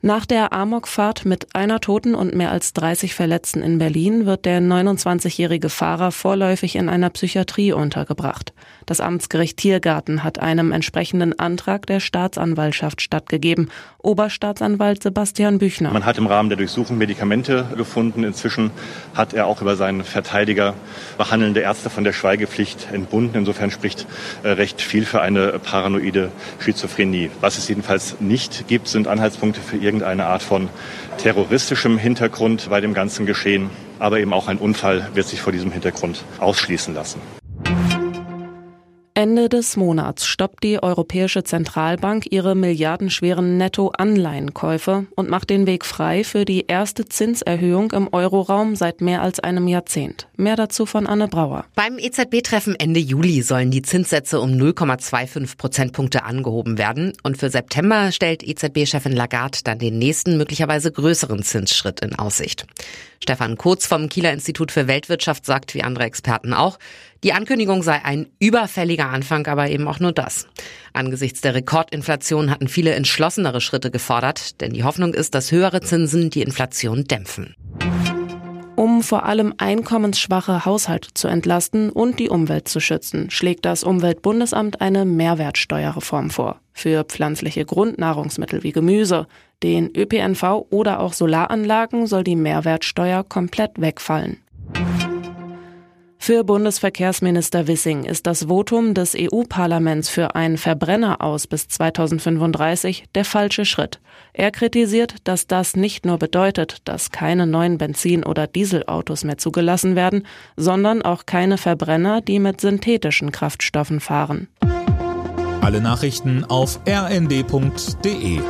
Nach der Amokfahrt mit einer Toten und mehr als 30 Verletzten in Berlin wird der 29-jährige Fahrer vorläufig in einer Psychiatrie untergebracht. Das Amtsgericht Tiergarten hat einem entsprechenden Antrag der Staatsanwaltschaft stattgegeben. Oberstaatsanwalt Sebastian Büchner. Man hat im Rahmen der Durchsuchung Medikamente gefunden. Inzwischen hat er auch über seinen Verteidiger behandelnde Ärzte von der Schweigepflicht entbunden. Insofern spricht äh, recht viel für eine paranoide Schizophrenie. Was es jedenfalls nicht gibt, sind Anhaltspunkte für irgendeine Art von terroristischem Hintergrund bei dem ganzen Geschehen. Aber eben auch ein Unfall wird sich vor diesem Hintergrund ausschließen lassen. Ende des Monats stoppt die Europäische Zentralbank ihre milliardenschweren Netto-Anleihenkäufe und macht den Weg frei für die erste Zinserhöhung im Euroraum seit mehr als einem Jahrzehnt. Mehr dazu von Anne Brauer. Beim EZB-Treffen Ende Juli sollen die Zinssätze um 0,25 Prozentpunkte angehoben werden. Und für September stellt EZB-Chefin Lagarde dann den nächsten, möglicherweise größeren Zinsschritt in Aussicht. Stefan Kurz vom Kieler Institut für Weltwirtschaft sagt, wie andere Experten auch, die Ankündigung sei ein überfälliger Anfang, aber eben auch nur das. Angesichts der Rekordinflation hatten viele entschlossenere Schritte gefordert, denn die Hoffnung ist, dass höhere Zinsen die Inflation dämpfen um vor allem einkommensschwache Haushalte zu entlasten und die Umwelt zu schützen, schlägt das Umweltbundesamt eine Mehrwertsteuerreform vor. Für pflanzliche Grundnahrungsmittel wie Gemüse, den ÖPNV oder auch Solaranlagen soll die Mehrwertsteuer komplett wegfallen. Für Bundesverkehrsminister Wissing ist das Votum des EU-Parlaments für einen Verbrenner aus bis 2035 der falsche Schritt. Er kritisiert, dass das nicht nur bedeutet, dass keine neuen Benzin- oder Dieselautos mehr zugelassen werden, sondern auch keine Verbrenner, die mit synthetischen Kraftstoffen fahren. Alle Nachrichten auf rnd.de